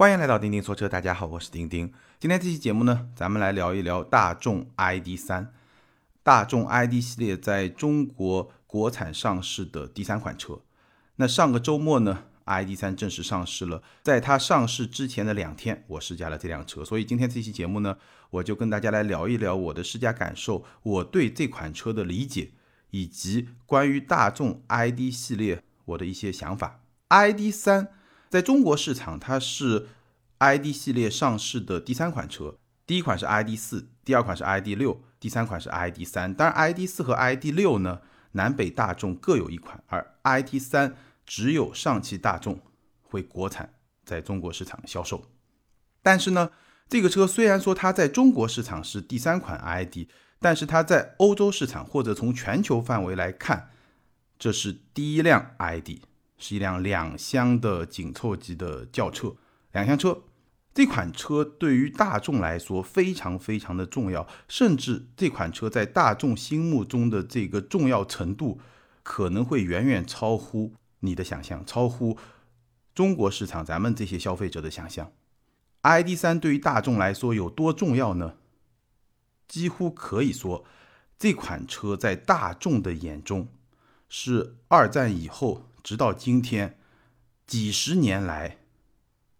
欢迎来到钉钉说车，大家好，我是钉钉。今天这期节目呢，咱们来聊一聊大众 ID 三。大众 ID 系列在中国国产上市的第三款车。那上个周末呢，ID 三正式上市了。在它上市之前的两天，我试驾了这辆车，所以今天这期节目呢，我就跟大家来聊一聊我的试驾感受，我对这款车的理解，以及关于大众 ID 系列我的一些想法。ID 三。在中国市场，它是 ID 系列上市的第三款车。第一款是 ID 四，第二款是 ID 六，第三款是 ID 三。当然，ID 四和 ID 六呢，南北大众各有一款，而 ID 三只有上汽大众会国产在中国市场销售。但是呢，这个车虽然说它在中国市场是第三款 ID，但是它在欧洲市场或者从全球范围来看，这是第一辆 ID。是一辆两厢的紧凑级的轿车，两厢车。这款车对于大众来说非常非常的重要，甚至这款车在大众心目中的这个重要程度，可能会远远超乎你的想象，超乎中国市场咱们这些消费者的想象。ID 三对于大众来说有多重要呢？几乎可以说，这款车在大众的眼中是二战以后。直到今天，几十年来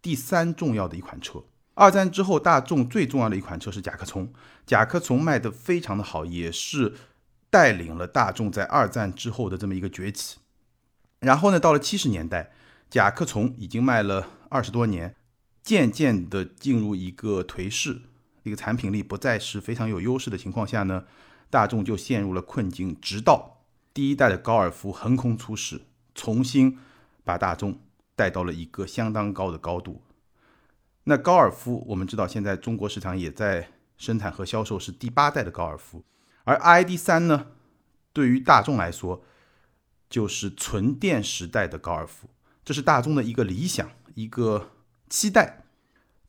第三重要的一款车。二战之后，大众最重要的一款车是甲壳虫。甲壳虫卖的非常的好，也是带领了大众在二战之后的这么一个崛起。然后呢，到了七十年代，甲壳虫已经卖了二十多年，渐渐的进入一个颓势，一个产品力不再是非常有优势的情况下呢，大众就陷入了困境。直到第一代的高尔夫横空出世。重新把大众带到了一个相当高的高度。那高尔夫，我们知道现在中国市场也在生产和销售是第八代的高尔夫，而 ID 三呢，对于大众来说就是纯电时代的高尔夫，这是大众的一个理想，一个期待。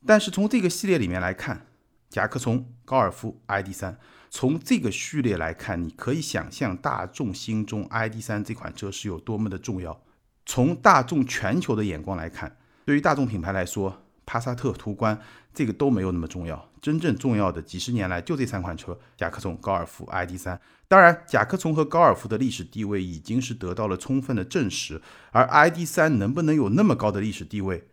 但是从这个系列里面来看，甲壳虫、高尔夫、ID 三。从这个序列来看，你可以想象大众心中 ID.3 这款车是有多么的重要。从大众全球的眼光来看，对于大众品牌来说，帕萨特、途观这个都没有那么重要。真正重要的几十年来就这三款车：甲壳虫、高尔夫、ID.3。当然，甲壳虫和高尔夫的历史地位已经是得到了充分的证实，而 ID.3 能不能有那么高的历史地位，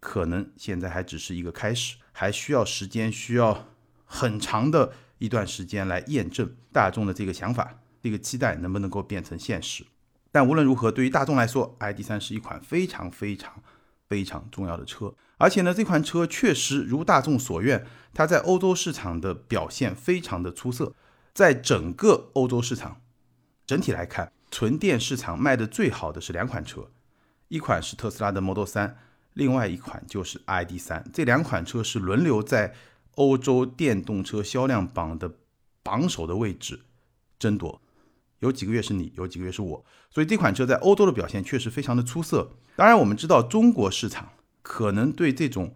可能现在还只是一个开始，还需要时间，需要很长的。一段时间来验证大众的这个想法、这个期待能不能够变成现实。但无论如何，对于大众来说，ID.3 是一款非常非常非常重要的车。而且呢，这款车确实如大众所愿，它在欧洲市场的表现非常的出色。在整个欧洲市场整体来看，纯电市场卖的最好的是两款车，一款是特斯拉的 Model 3，另外一款就是 ID.3。这两款车是轮流在。欧洲电动车销量榜的榜首的位置争夺，有几个月是你，有几个月是我，所以这款车在欧洲的表现确实非常的出色。当然，我们知道中国市场可能对这种，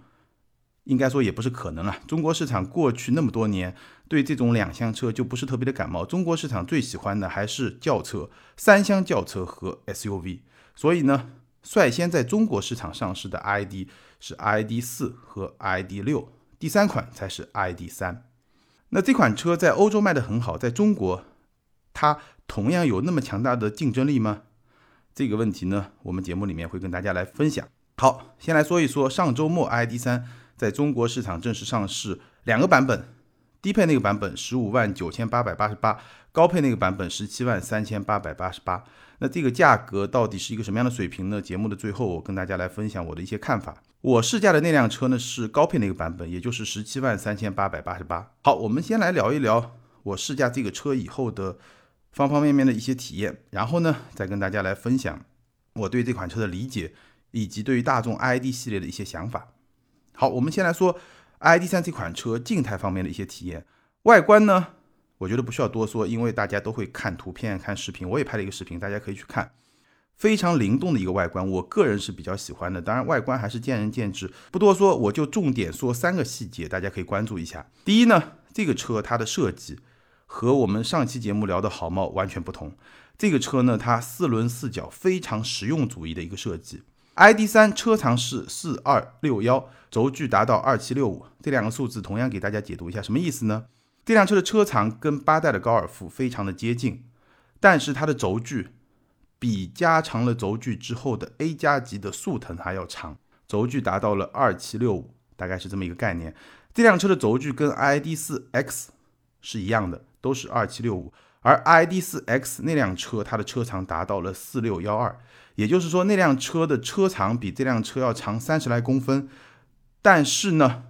应该说也不是可能了。中国市场过去那么多年对这种两厢车就不是特别的感冒，中国市场最喜欢的还是轿车、三厢轿车和 SUV。所以呢，率先在中国市场上市的 ID 是 ID 四和 ID 六。第三款才是 ID.3，，那这款车在欧洲卖得很好，在中国，它同样有那么强大的竞争力吗？这个问题呢，我们节目里面会跟大家来分享。好，先来说一说上周末 ID.3 在中国市场正式上市，两个版本，低配那个版本十五万九千八百八十八，高配那个版本十七万三千八百八十八。那这个价格到底是一个什么样的水平呢？节目的最后，我跟大家来分享我的一些看法。我试驾的那辆车呢是高配那个版本，也就是十七万三千八百八十八。好，我们先来聊一聊我试驾这个车以后的方方面面的一些体验，然后呢，再跟大家来分享我对这款车的理解，以及对于大众 ID 系列的一些想法。好，我们先来说 ID 三这款车静态方面的一些体验，外观呢？我觉得不需要多说，因为大家都会看图片、看视频，我也拍了一个视频，大家可以去看。非常灵动的一个外观，我个人是比较喜欢的。当然，外观还是见仁见智，不多说，我就重点说三个细节，大家可以关注一下。第一呢，这个车它的设计和我们上期节目聊的好猫完全不同。这个车呢，它四轮四角非常实用主义的一个设计，ID 三车长是四二六幺，轴距达到二七六五，这两个数字同样给大家解读一下，什么意思呢？这辆车的车长跟八代的高尔夫非常的接近，但是它的轴距比加长了轴距之后的 A 加级的速腾还要长，轴距达到了二七六五，大概是这么一个概念。这辆车的轴距跟 ID 四 X 是一样的，都是二七六五，而 ID 四 X 那辆车它的车长达到了四六幺二。也就是说，那辆车的车长比这辆车要长三十来公分，但是呢，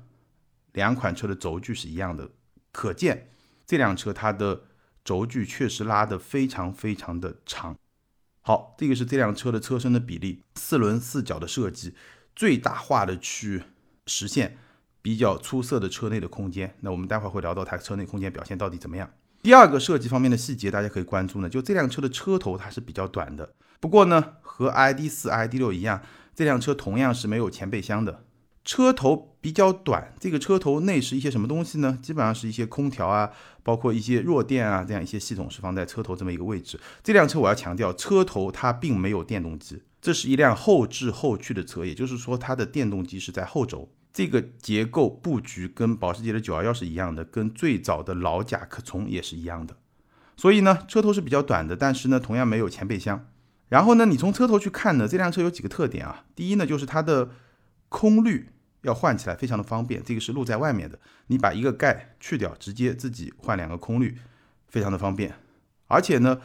两款车的轴距是一样的，可见这辆车它的轴距确实拉得非常非常的长。好，这个是这辆车的车身的比例，四轮四角的设计，最大化的去实现比较出色的车内的空间。那我们待会儿会聊到它车内空间表现到底怎么样。第二个设计方面的细节，大家可以关注呢，就这辆车的车头它是比较短的。不过呢，和 ID 四、ID 六一样，这辆车同样是没有前备箱的，车头比较短。这个车头内是一些什么东西呢？基本上是一些空调啊，包括一些弱电啊，这样一些系统是放在车头这么一个位置。这辆车我要强调，车头它并没有电动机，这是一辆后置后驱的车，也就是说它的电动机是在后轴。这个结构布局跟保时捷的911是一样的，跟最早的老甲壳虫也是一样的。所以呢，车头是比较短的，但是呢，同样没有前备箱。然后呢，你从车头去看呢，这辆车有几个特点啊？第一呢，就是它的空滤要换起来非常的方便，这个是露在外面的，你把一个盖去掉，直接自己换两个空滤，非常的方便。而且呢，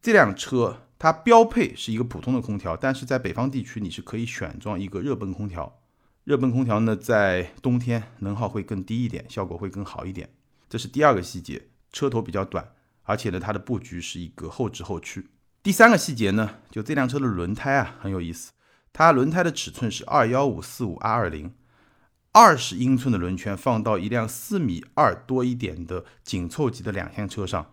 这辆车它标配是一个普通的空调，但是在北方地区你是可以选装一个热泵空调。热泵空调呢，在冬天能耗会更低一点，效果会更好一点。这是第二个细节，车头比较短，而且呢，它的布局是一个后置后驱。第三个细节呢，就这辆车的轮胎啊很有意思，它轮胎的尺寸是二幺五四五 R 二零，二十英寸的轮圈放到一辆四米二多一点的紧凑级的两厢车上，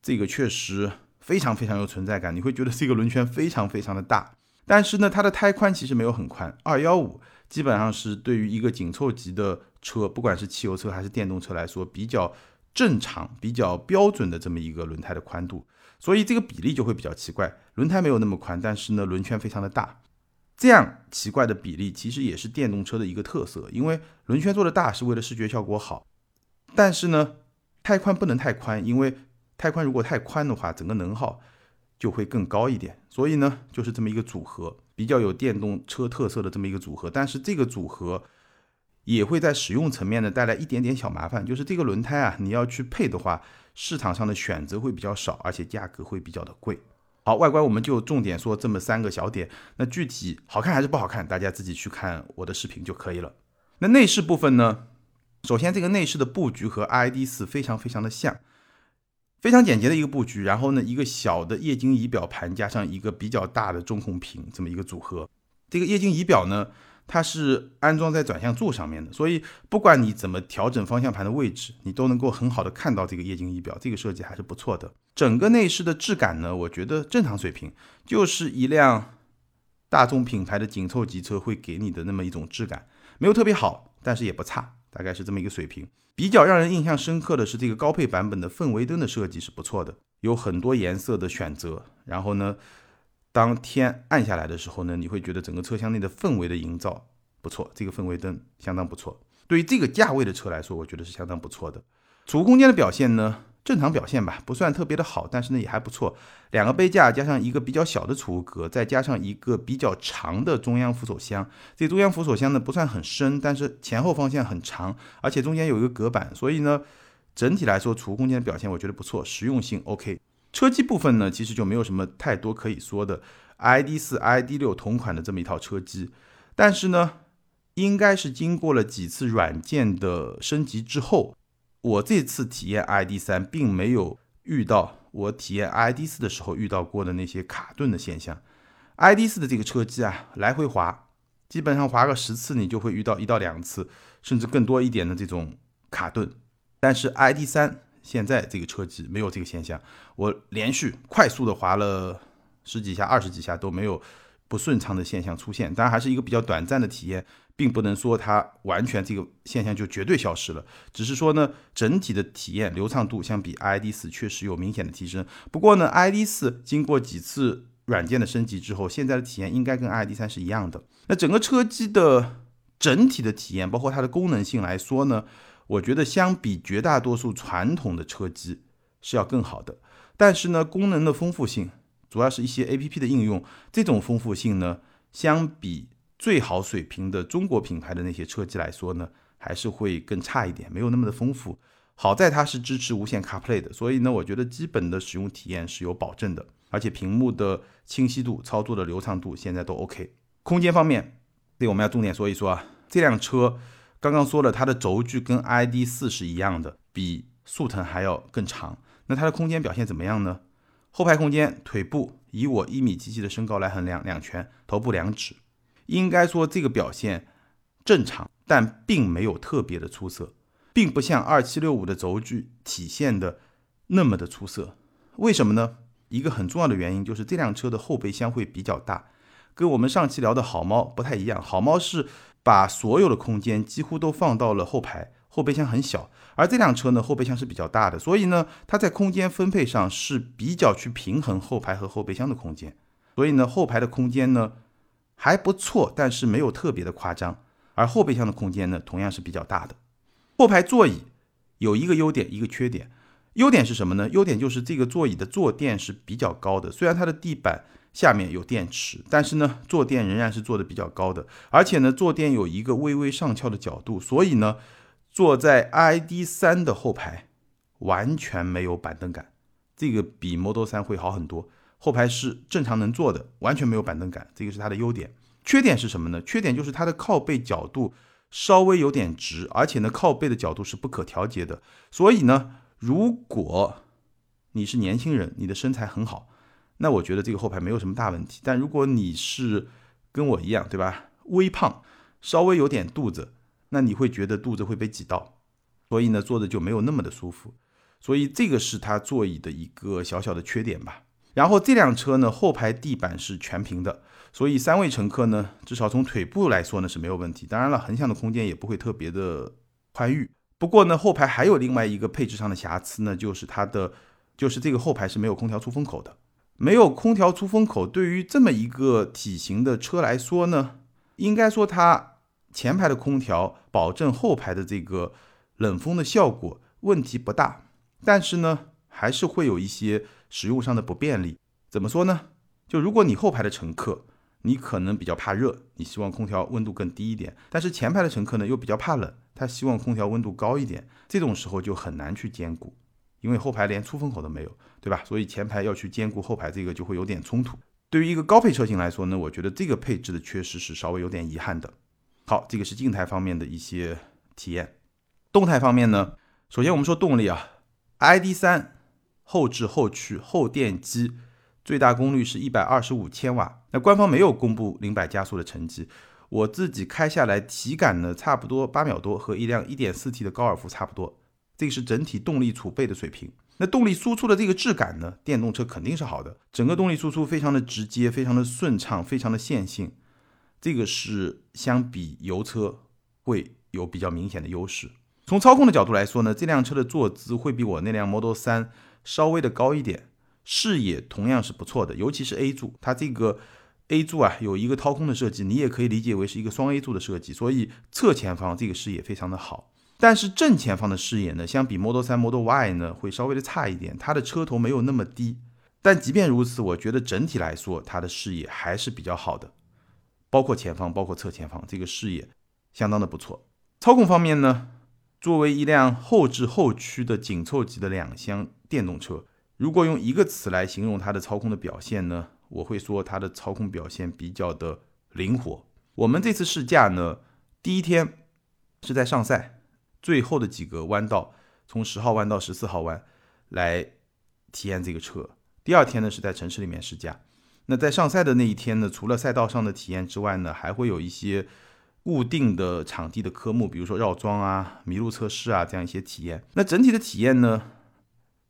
这个确实非常非常有存在感。你会觉得这个轮圈非常非常的大，但是呢，它的胎宽其实没有很宽，二幺五基本上是对于一个紧凑级的车，不管是汽油车还是电动车来说，比较正常、比较标准的这么一个轮胎的宽度。所以这个比例就会比较奇怪，轮胎没有那么宽，但是呢轮圈非常的大，这样奇怪的比例其实也是电动车的一个特色，因为轮圈做的大是为了视觉效果好，但是呢太宽不能太宽，因为太宽如果太宽的话，整个能耗就会更高一点，所以呢就是这么一个组合，比较有电动车特色的这么一个组合，但是这个组合。也会在使用层面呢带来一点点小麻烦，就是这个轮胎啊，你要去配的话，市场上的选择会比较少，而且价格会比较的贵。好，外观我们就重点说这么三个小点，那具体好看还是不好看，大家自己去看我的视频就可以了。那内饰部分呢，首先这个内饰的布局和 ID 四非常非常的像，非常简洁的一个布局，然后呢一个小的液晶仪表盘加上一个比较大的中控屏这么一个组合，这个液晶仪表呢。它是安装在转向柱上面的，所以不管你怎么调整方向盘的位置，你都能够很好的看到这个液晶仪表，这个设计还是不错的。整个内饰的质感呢，我觉得正常水平，就是一辆大众品牌的紧凑级车会给你的那么一种质感，没有特别好，但是也不差，大概是这么一个水平。比较让人印象深刻的是这个高配版本的氛围灯的设计是不错的，有很多颜色的选择，然后呢。当天暗下来的时候呢，你会觉得整个车厢内的氛围的营造不错，这个氛围灯相当不错。对于这个价位的车来说，我觉得是相当不错的。储物空间的表现呢，正常表现吧，不算特别的好，但是呢也还不错。两个杯架加上一个比较小的储物格，再加上一个比较长的中央扶手箱。这中央扶手箱呢不算很深，但是前后方向很长，而且中间有一个隔板，所以呢整体来说储物空间的表现我觉得不错，实用性 OK。车机部分呢，其实就没有什么太多可以说的，ID 四、ID 六同款的这么一套车机，但是呢，应该是经过了几次软件的升级之后，我这次体验 ID 三，并没有遇到我体验 ID 四的时候遇到过的那些卡顿的现象。ID 四的这个车机啊，来回滑，基本上滑个十次，你就会遇到一到两次，甚至更多一点的这种卡顿，但是 ID 三。现在这个车机没有这个现象，我连续快速的滑了十几下、二十几下都没有不顺畅的现象出现。当然还是一个比较短暂的体验，并不能说它完全这个现象就绝对消失了。只是说呢，整体的体验流畅度相比 ID 四确实有明显的提升。不过呢，ID 四经过几次软件的升级之后，现在的体验应该跟 ID.3 是一样的。那整个车机的整体的体验，包括它的功能性来说呢，我觉得相比绝大多数传统的车机是要更好的。但是呢，功能的丰富性，主要是一些 APP 的应用，这种丰富性呢，相比最好水平的中国品牌的那些车机来说呢，还是会更差一点，没有那么的丰富。好在它是支持无线 CarPlay 的，所以呢，我觉得基本的使用体验是有保证的，而且屏幕的清晰度、操作的流畅度现在都 OK。空间方面，对我们要重点说一说啊，这辆车刚刚说了，它的轴距跟 ID.4 是一样的，比速腾还要更长。那它的空间表现怎么样呢？后排空间，腿部以我一米七七的身高来衡量，两拳，头部两指，应该说这个表现正常，但并没有特别的出色。并不像二七六五的轴距体现的那么的出色，为什么呢？一个很重要的原因就是这辆车的后备箱会比较大，跟我们上期聊的好猫不太一样。好猫是把所有的空间几乎都放到了后排，后备箱很小，而这辆车呢后备箱是比较大的，所以呢它在空间分配上是比较去平衡后排和后备箱的空间，所以呢后排的空间呢还不错，但是没有特别的夸张，而后备箱的空间呢同样是比较大的。后排座椅有一个优点，一个缺点。优点是什么呢？优点就是这个座椅的坐垫是比较高的，虽然它的地板下面有电池，但是呢，坐垫仍然是做的比较高的。而且呢，坐垫有一个微微上翘的角度，所以呢，坐在 ID.3 的后排完全没有板凳感，这个比 Model 3会好很多。后排是正常能坐的，完全没有板凳感，这个是它的优点。缺点是什么呢？缺点就是它的靠背角度。稍微有点直，而且呢，靠背的角度是不可调节的。所以呢，如果你是年轻人，你的身材很好，那我觉得这个后排没有什么大问题。但如果你是跟我一样，对吧？微胖，稍微有点肚子，那你会觉得肚子会被挤到，所以呢，坐着就没有那么的舒服。所以这个是它座椅的一个小小的缺点吧。然后这辆车呢，后排地板是全平的。所以三位乘客呢，至少从腿部来说呢是没有问题。当然了，横向的空间也不会特别的宽裕。不过呢，后排还有另外一个配置上的瑕疵呢，就是它的，就是这个后排是没有空调出风口的。没有空调出风口，对于这么一个体型的车来说呢，应该说它前排的空调保证后排的这个冷风的效果问题不大。但是呢，还是会有一些使用上的不便利。怎么说呢？就如果你后排的乘客，你可能比较怕热，你希望空调温度更低一点，但是前排的乘客呢又比较怕冷，他希望空调温度高一点，这种时候就很难去兼顾，因为后排连出风口都没有，对吧？所以前排要去兼顾后排这个就会有点冲突。对于一个高配车型来说呢，我觉得这个配置的缺失是稍微有点遗憾的。好，这个是静态方面的一些体验。动态方面呢，首先我们说动力啊，ID.3 后置后驱后电机。最大功率是一百二十五千瓦，那官方没有公布零百加速的成绩，我自己开下来体感呢，差不多八秒多，和一辆一点四 T 的高尔夫差不多。这个是整体动力储备的水平。那动力输出的这个质感呢，电动车肯定是好的，整个动力输出非常的直接，非常的顺畅，非常的线性，这个是相比油车会有比较明显的优势。从操控的角度来说呢，这辆车的坐姿会比我那辆 Model 3稍微的高一点。视野同样是不错的，尤其是 A 柱，它这个 A 柱啊有一个掏空的设计，你也可以理解为是一个双 A 柱的设计，所以侧前方这个视野非常的好。但是正前方的视野呢，相比 Model 3、Model Y 呢会稍微的差一点，它的车头没有那么低。但即便如此，我觉得整体来说它的视野还是比较好的，包括前方，包括侧前方，这个视野相当的不错。操控方面呢，作为一辆后置后驱的紧凑级的两厢电动车。如果用一个词来形容它的操控的表现呢，我会说它的操控表现比较的灵活。我们这次试驾呢，第一天是在上赛最后的几个弯道，从十号弯到十四号弯来体验这个车。第二天呢是在城市里面试驾。那在上赛的那一天呢，除了赛道上的体验之外呢，还会有一些固定的场地的科目，比如说绕桩啊、麋鹿测试啊这样一些体验。那整体的体验呢？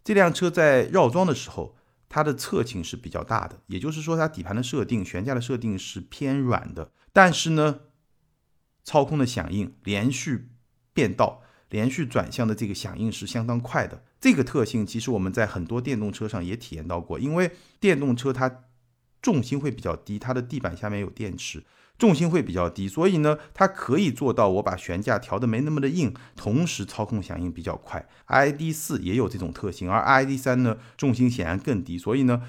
这辆车在绕桩的时候，它的侧倾是比较大的，也就是说，它底盘的设定、悬架的设定是偏软的。但是呢，操控的响应、连续变道、连续转向的这个响应是相当快的。这个特性其实我们在很多电动车上也体验到过，因为电动车它重心会比较低，它的地板下面有电池，重心会比较低，所以呢，它可以做到我把悬架调的没那么的硬，同时操控响应比较快。ID 四也有这种特性，而 ID 三呢，重心显然更低，所以呢，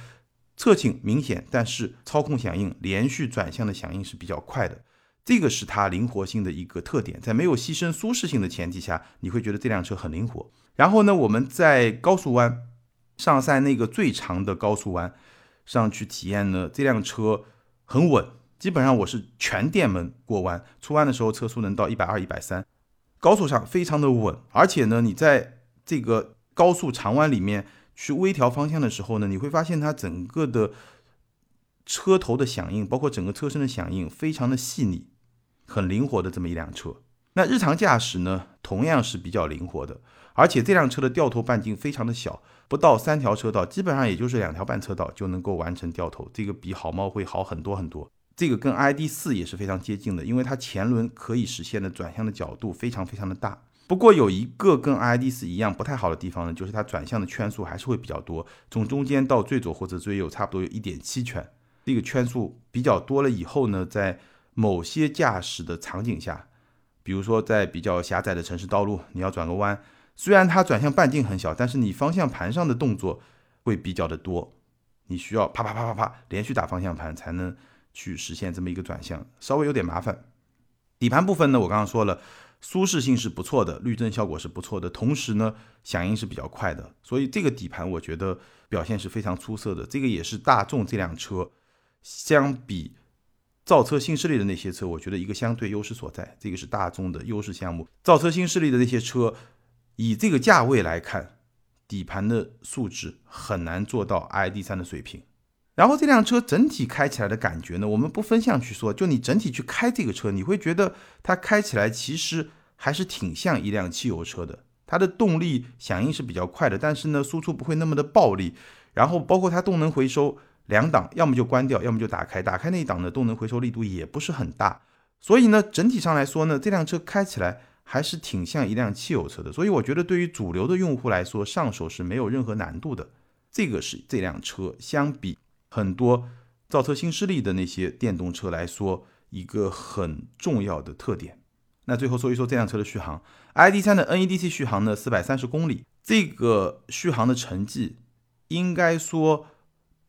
侧倾明显，但是操控响应连续转向的响应是比较快的，这个是它灵活性的一个特点，在没有牺牲舒适性的前提下，你会觉得这辆车很灵活。然后呢，我们在高速弯上赛那个最长的高速弯上去体验呢，这辆车很稳，基本上我是全电门过弯，出弯的时候车速能到一百二、一百三，高速上非常的稳。而且呢，你在这个高速长弯里面去微调方向的时候呢，你会发现它整个的车头的响应，包括整个车身的响应，非常的细腻，很灵活的这么一辆车。那日常驾驶呢，同样是比较灵活的。而且这辆车的掉头半径非常的小，不到三条车道，基本上也就是两条半车道就能够完成掉头，这个比好猫会好很多很多。这个跟 ID 四也是非常接近的，因为它前轮可以实现的转向的角度非常非常的大。不过有一个跟 ID 四一样不太好的地方呢，就是它转向的圈数还是会比较多，从中间到最左或者最右差不多有一点七圈，这个圈数比较多了以后呢，在某些驾驶的场景下，比如说在比较狭窄的城市道路，你要转个弯。虽然它转向半径很小，但是你方向盘上的动作会比较的多，你需要啪啪啪啪啪连续打方向盘才能去实现这么一个转向，稍微有点麻烦。底盘部分呢，我刚刚说了，舒适性是不错的，滤震效果是不错的，同时呢响应是比较快的，所以这个底盘我觉得表现是非常出色的。这个也是大众这辆车相比造车新势力的那些车，我觉得一个相对优势所在。这个是大众的优势项目，造车新势力的那些车。以这个价位来看，底盘的素质很难做到 ID 三的水平。然后这辆车整体开起来的感觉呢，我们不分项去说，就你整体去开这个车，你会觉得它开起来其实还是挺像一辆汽油车的。它的动力响应是比较快的，但是呢，输出不会那么的暴力。然后包括它动能回收两档，要么就关掉，要么就打开。打开那一档呢动能回收力度也不是很大。所以呢，整体上来说呢，这辆车开起来。还是挺像一辆汽油车的，所以我觉得对于主流的用户来说，上手是没有任何难度的。这个是这辆车相比很多造车新势力的那些电动车来说一个很重要的特点。那最后说一说这辆车的续航，ID.3 的 NEDC 续航呢，四百三十公里，这个续航的成绩应该说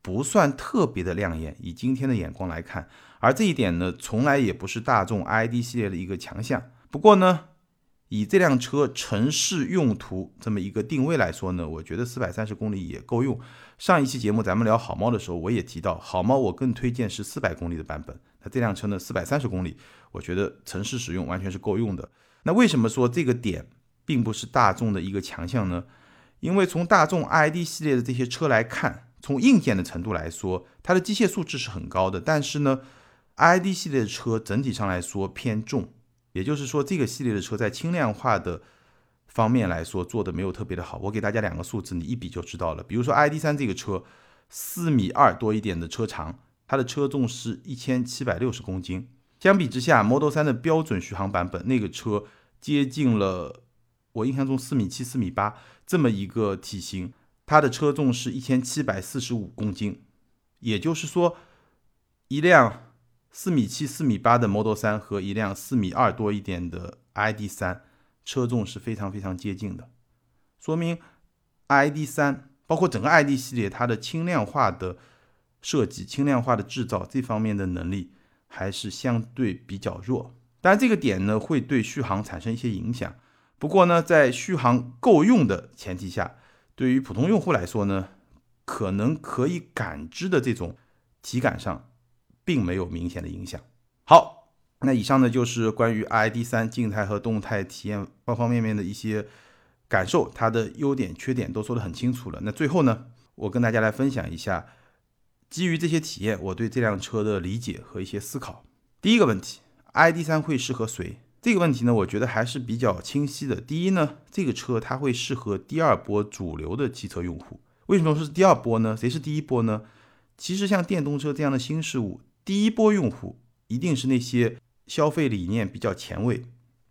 不算特别的亮眼，以今天的眼光来看，而这一点呢，从来也不是大众 ID 系列的一个强项。不过呢，以这辆车城市用途这么一个定位来说呢，我觉得四百三十公里也够用。上一期节目咱们聊好猫的时候，我也提到好猫，我更推荐是四百公里的版本。那这辆车呢，四百三十公里，我觉得城市使用完全是够用的。那为什么说这个点并不是大众的一个强项呢？因为从大众 ID 系列的这些车来看，从硬件的程度来说，它的机械素质是很高的。但是呢，ID 系列的车整体上来说偏重。也就是说，这个系列的车在轻量化的方面来说做的没有特别的好。我给大家两个数字，你一比就知道了。比如说 ID.3 这个车，四米二多一点的车长，它的车重是一千七百六十公斤。相比之下，Model 3的标准续航版本那个车接近了我印象中四米七、四米八这么一个体型，它的车重是一千七百四十五公斤。也就是说，一辆。四米七、四米八的 Model 三和一辆四米二多一点的 ID 三，车重是非常非常接近的，说明 ID 三包括整个 ID 系列它的轻量化的设计、轻量化的制造这方面的能力还是相对比较弱。当然，这个点呢会对续航产生一些影响。不过呢，在续航够用的前提下，对于普通用户来说呢，可能可以感知的这种体感上。并没有明显的影响。好，那以上呢就是关于 ID 三静态和动态体验方方面面的一些感受，它的优点缺点都说得很清楚了。那最后呢，我跟大家来分享一下，基于这些体验，我对这辆车的理解和一些思考。第一个问题，ID 三会适合谁？这个问题呢，我觉得还是比较清晰的。第一呢，这个车它会适合第二波主流的汽车用户。为什么说是第二波呢？谁是第一波呢？其实像电动车这样的新事物。第一波用户一定是那些消费理念比较前卫、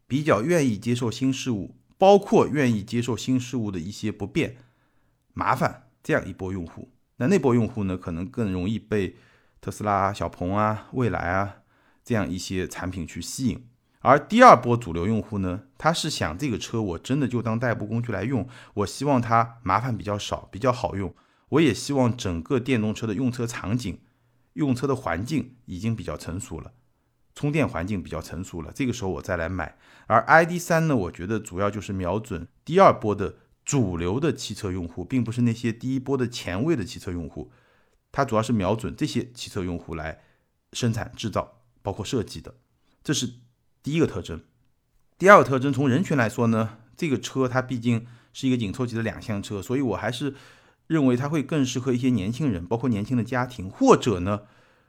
比较愿意接受新事物，包括愿意接受新事物的一些不便、麻烦这样一波用户。那那波用户呢，可能更容易被特斯拉、小鹏啊、蔚来啊这样一些产品去吸引。而第二波主流用户呢，他是想这个车我真的就当代步工具来用，我希望它麻烦比较少，比较好用。我也希望整个电动车的用车场景、用车的环境已经比较成熟了，充电环境比较成熟了，这个时候我再来买。而 ID.3 呢，我觉得主要就是瞄准第二波的主流的汽车用户，并不是那些第一波的前卫的汽车用户，它主要是瞄准这些汽车用户来生产制造，包括设计的，这是。第一个特征，第二个特征，从人群来说呢，这个车它毕竟是一个紧凑级的两厢车，所以我还是认为它会更适合一些年轻人，包括年轻的家庭，或者呢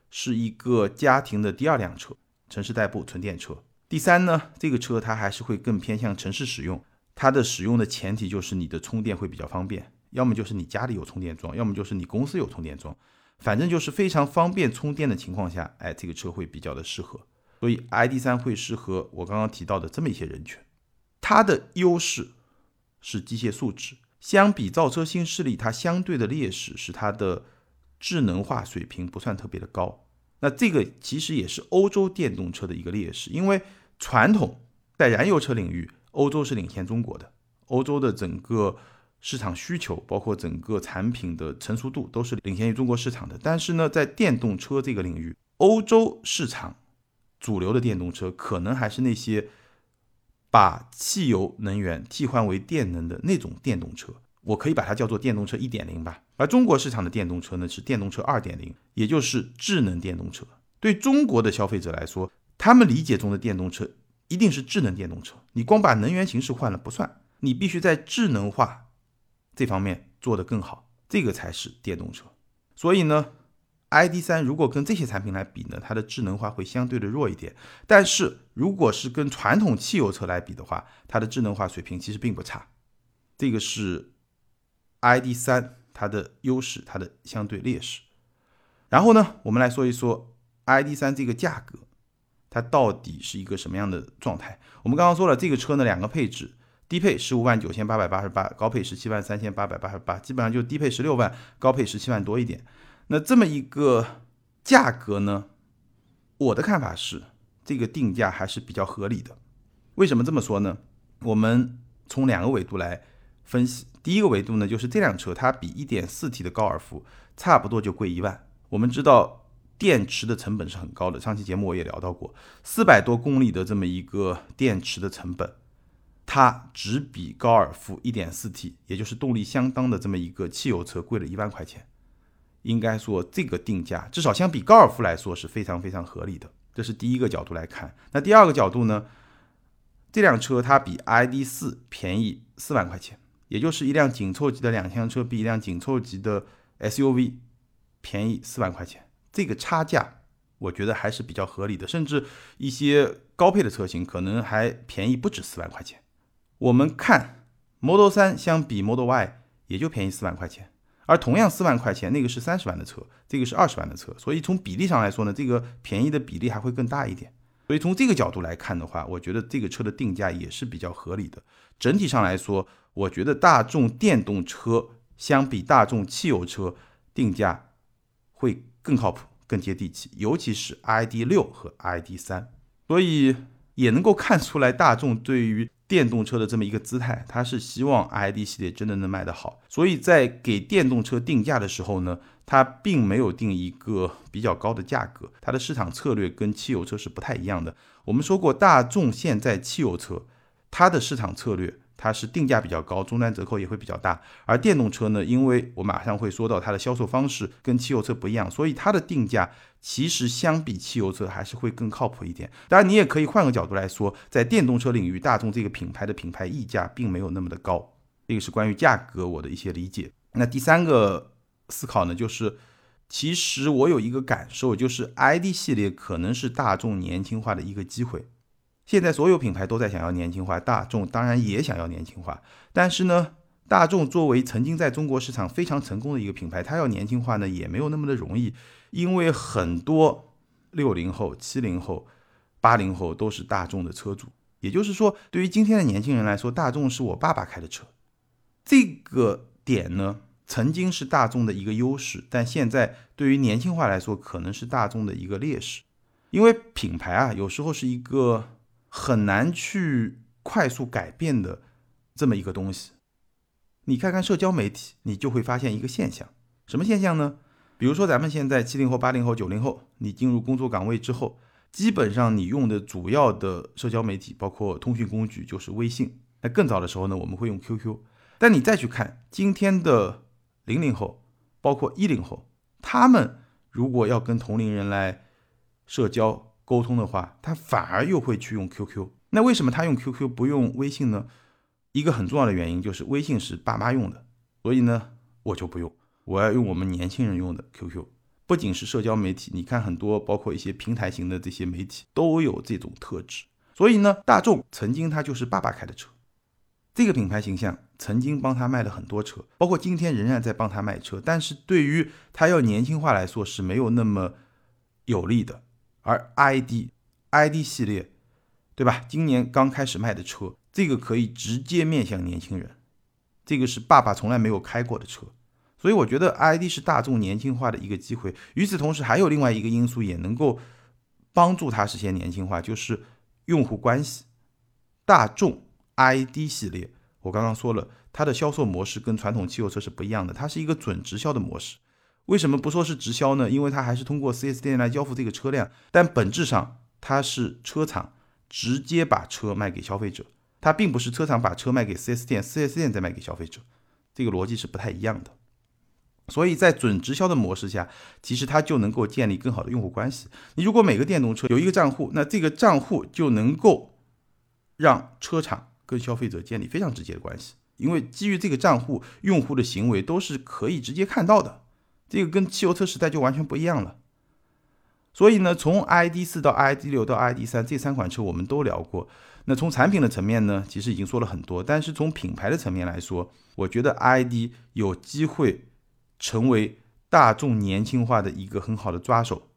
是一个家庭的第二辆车，城市代步纯电车。第三呢，这个车它还是会更偏向城市使用，它的使用的前提就是你的充电会比较方便，要么就是你家里有充电桩，要么就是你公司有充电桩，反正就是非常方便充电的情况下，哎，这个车会比较的适合。所以，ID.3 会适合我刚刚提到的这么一些人群。它的优势是机械素质，相比造车新势力，它相对的劣势是它的智能化水平不算特别的高。那这个其实也是欧洲电动车的一个劣势，因为传统在燃油车领域，欧洲是领先中国的，欧洲的整个市场需求，包括整个产品的成熟度，都是领先于中国市场的。但是呢，在电动车这个领域，欧洲市场。主流的电动车可能还是那些把汽油能源替换为电能的那种电动车，我可以把它叫做电动车一点零吧。而中国市场的电动车呢，是电动车二点零，也就是智能电动车。对中国的消费者来说，他们理解中的电动车一定是智能电动车。你光把能源形式换了不算，你必须在智能化这方面做得更好，这个才是电动车。所以呢。ID 三如果跟这些产品来比呢，它的智能化会相对的弱一点。但是如果是跟传统汽油车来比的话，它的智能化水平其实并不差。这个是 ID 三它的优势，它的相对劣势。然后呢，我们来说一说 ID 三这个价格，它到底是一个什么样的状态？我们刚刚说了，这个车呢两个配置，低配十五万九千八百八十八，高配十七万三千八百八十八，基本上就低配十六万，高配十七万多一点。那这么一个价格呢？我的看法是，这个定价还是比较合理的。为什么这么说呢？我们从两个维度来分析。第一个维度呢，就是这辆车它比 1.4T 的高尔夫差不多就贵一万。我们知道电池的成本是很高的，上期节目我也聊到过，四百多公里的这么一个电池的成本，它只比高尔夫 1.4T，也就是动力相当的这么一个汽油车贵了一万块钱。应该说，这个定价至少相比高尔夫来说是非常非常合理的，这是第一个角度来看。那第二个角度呢？这辆车它比 ID 四便宜四万块钱，也就是一辆紧凑级的两厢车比一辆紧凑级的 SUV 便宜四万块钱，这个差价我觉得还是比较合理的。甚至一些高配的车型可能还便宜不止四万块钱。我们看 Model 三相比 Model Y 也就便宜四万块钱。而同样四万块钱，那个是三十万的车，这个是二十万的车，所以从比例上来说呢，这个便宜的比例还会更大一点。所以从这个角度来看的话，我觉得这个车的定价也是比较合理的。整体上来说，我觉得大众电动车相比大众汽油车定价会更靠谱、更接地气，尤其是 ID 六和 ID 三，所以也能够看出来大众对于。电动车的这么一个姿态，它是希望 ID 系列真的能卖得好，所以在给电动车定价的时候呢，它并没有定一个比较高的价格，它的市场策略跟汽油车是不太一样的。我们说过，大众现在汽油车它的市场策略。它是定价比较高，终端折扣也会比较大。而电动车呢，因为我马上会说到它的销售方式跟汽油车不一样，所以它的定价其实相比汽油车还是会更靠谱一点。当然，你也可以换个角度来说，在电动车领域，大众这个品牌的品牌溢价并没有那么的高。这个是关于价格我的一些理解。那第三个思考呢，就是其实我有一个感受，就是 ID 系列可能是大众年轻化的一个机会。现在所有品牌都在想要年轻化，大众当然也想要年轻化。但是呢，大众作为曾经在中国市场非常成功的一个品牌，它要年轻化呢也没有那么的容易，因为很多六零后、七零后、八零后都是大众的车主。也就是说，对于今天的年轻人来说，大众是我爸爸开的车。这个点呢，曾经是大众的一个优势，但现在对于年轻化来说，可能是大众的一个劣势。因为品牌啊，有时候是一个很难去快速改变的这么一个东西。你看看社交媒体，你就会发现一个现象，什么现象呢？比如说咱们现在七零后、八零后、九零后，你进入工作岗位之后，基本上你用的主要的社交媒体，包括通讯工具，就是微信。那更早的时候呢，我们会用 QQ。但你再去看今天的零零后，包括一零后，他们如果要跟同龄人来社交沟通的话，他反而又会去用 QQ。那为什么他用 QQ 不用微信呢？一个很重要的原因就是微信是爸妈用的，所以呢，我就不用，我要用我们年轻人用的 QQ。不仅是社交媒体，你看很多包括一些平台型的这些媒体都有这种特质。所以呢，大众曾经它就是爸爸开的车，这个品牌形象曾经帮他卖了很多车，包括今天仍然在帮他卖车。但是对于他要年轻化来说是没有那么有利的。而 ID ID 系列，对吧？今年刚开始卖的车。这个可以直接面向年轻人，这个是爸爸从来没有开过的车，所以我觉得 ID 是大众年轻化的一个机会。与此同时，还有另外一个因素也能够帮助它实现年轻化，就是用户关系。大众 ID 系列，我刚刚说了，它的销售模式跟传统汽油车是不一样的，它是一个准直销的模式。为什么不说是直销呢？因为它还是通过 4S 店来交付这个车辆，但本质上它是车厂直接把车卖给消费者。它并不是车厂把车卖给 4S 店，4S 店再卖给消费者，这个逻辑是不太一样的。所以在准直销的模式下，其实它就能够建立更好的用户关系。你如果每个电动车有一个账户，那这个账户就能够让车厂跟消费者建立非常直接的关系，因为基于这个账户，用户的行为都是可以直接看到的。这个跟汽油车时代就完全不一样了。所以呢，从 ID 四到 ID 六到 ID 三这三款车我们都聊过。那从产品的层面呢，其实已经说了很多，但是从品牌的层面来说，我觉得 ID 有机会成为大众年轻化的一个很好的抓手。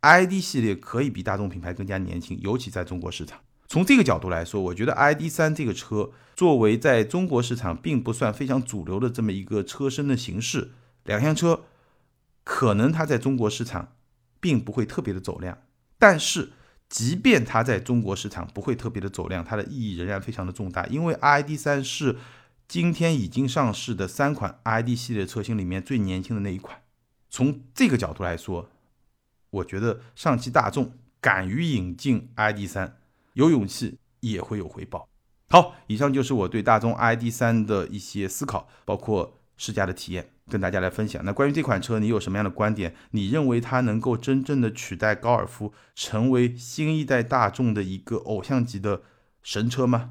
ID 系列可以比大众品牌更加年轻，尤其在中国市场。从这个角度来说，我觉得 ID 三这个车作为在中国市场并不算非常主流的这么一个车身的形式，两厢车可能它在中国市场并不会特别的走量，但是。即便它在中国市场不会特别的走量，它的意义仍然非常的重大，因为 ID 三是今天已经上市的三款 ID 系列车型里面最年轻的那一款。从这个角度来说，我觉得上汽大众敢于引进 ID 三，有勇气也会有回报。好，以上就是我对大众 ID 三的一些思考，包括试驾的体验。跟大家来分享。那关于这款车，你有什么样的观点？你认为它能够真正的取代高尔夫，成为新一代大众的一个偶像级的神车吗？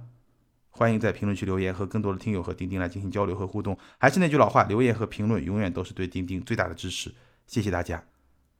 欢迎在评论区留言，和更多的听友和钉钉来进行交流和互动。还是那句老话，留言和评论永远都是对钉钉最大的支持。谢谢大家。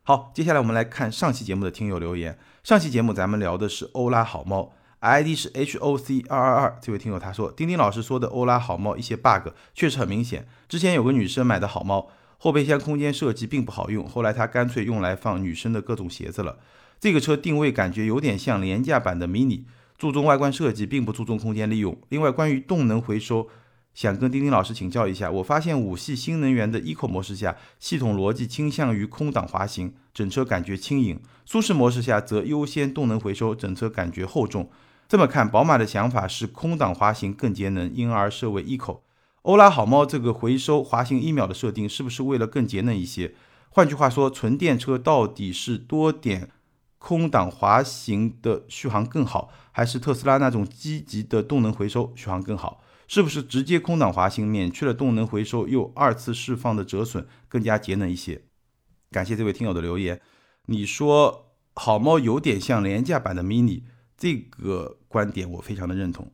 好，接下来我们来看上期节目的听友留言。上期节目咱们聊的是欧拉好猫。ID 是 H O C 二二二，这位听友他说，丁丁老师说的欧拉好猫一些 bug 确实很明显。之前有个女生买的好猫，后备箱空间设计并不好用，后来她干脆用来放女生的各种鞋子了。这个车定位感觉有点像廉价版的 Mini，注重外观设计，并不注重空间利用。另外，关于动能回收，想跟丁丁老师请教一下。我发现五系新能源的 Eco 模式下，系统逻辑倾向于空挡滑行，整车感觉轻盈；舒适模式下则优先动能回收，整车感觉厚重。这么看，宝马的想法是空挡滑行更节能，因而设为 eco。欧拉好猫这个回收滑行一秒的设定，是不是为了更节能一些？换句话说，纯电车到底是多点空挡滑行的续航更好，还是特斯拉那种积极的动能回收续航更好？是不是直接空挡滑行，免去了动能回收又二次释放的折损，更加节能一些？感谢这位听友的留言。你说好猫有点像廉价版的 mini。这个观点我非常的认同，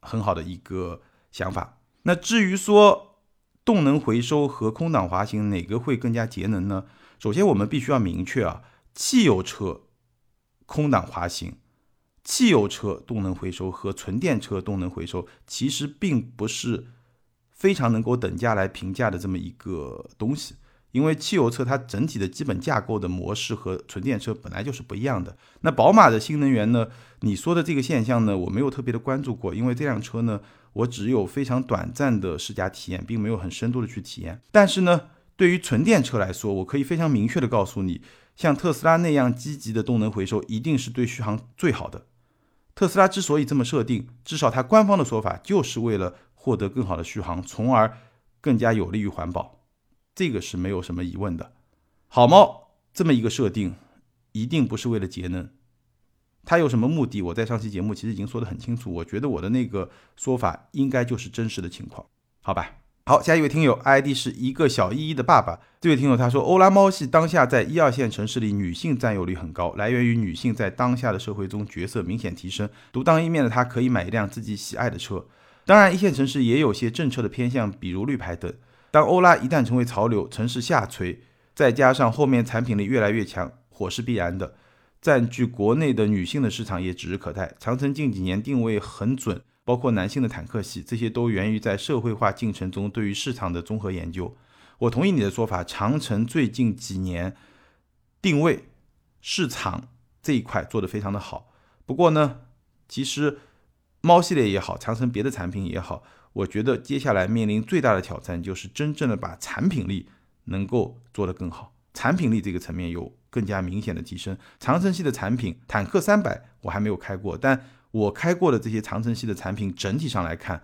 很好的一个想法。那至于说动能回收和空挡滑行哪个会更加节能呢？首先我们必须要明确啊，汽油车空挡滑行、汽油车动能回收和纯电车动能回收其实并不是非常能够等价来评价的这么一个东西。因为汽油车它整体的基本架构的模式和纯电车本来就是不一样的。那宝马的新能源呢？你说的这个现象呢，我没有特别的关注过，因为这辆车呢，我只有非常短暂的试驾体验，并没有很深度的去体验。但是呢，对于纯电车来说，我可以非常明确的告诉你，像特斯拉那样积极的动能回收，一定是对续航最好的。特斯拉之所以这么设定，至少它官方的说法就是为了获得更好的续航，从而更加有利于环保，这个是没有什么疑问的。好猫这么一个设定，一定不是为了节能，它有什么目的？我在上期节目其实已经说得很清楚，我觉得我的那个说法应该就是真实的情况，好吧？好，下一位听友 ID 是一个小依依的爸爸。这位听友他说，欧拉猫系当下在一二线城市里女性占有率很高，来源于女性在当下的社会中角色明显提升。独当一面的他可以买一辆自己喜爱的车。当然，一线城市也有些政策的偏向，比如绿牌等。当欧拉一旦成为潮流，城市下垂，再加上后面产品力越来越强，火是必然的。占据国内的女性的市场也指日可待。长城近几年定位很准。包括男性的坦克系，这些都源于在社会化进程中对于市场的综合研究。我同意你的说法，长城最近几年定位市场这一块做得非常的好。不过呢，其实猫系列也好，长城别的产品也好，我觉得接下来面临最大的挑战就是真正的把产品力能够做得更好，产品力这个层面有更加明显的提升。长城系的产品，坦克三百我还没有开过，但我开过的这些长城系的产品，整体上来看，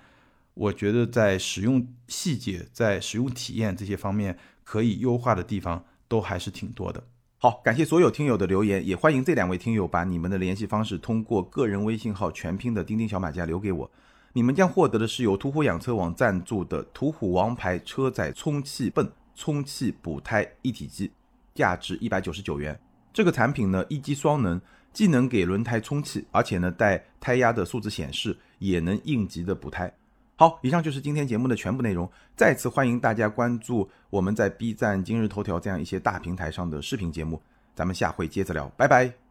我觉得在使用细节、在使用体验这些方面，可以优化的地方都还是挺多的。好，感谢所有听友的留言，也欢迎这两位听友把你们的联系方式通过个人微信号全拼的钉钉小马甲留给我，你们将获得的是由途虎养车网赞助的途虎王牌车载充气泵充气补胎一体机，价值一百九十九元。这个产品呢，一机双能。既能给轮胎充气，而且呢带胎压的数字显示，也能应急的补胎。好，以上就是今天节目的全部内容。再次欢迎大家关注我们在 B 站、今日头条这样一些大平台上的视频节目。咱们下回接着聊，拜拜。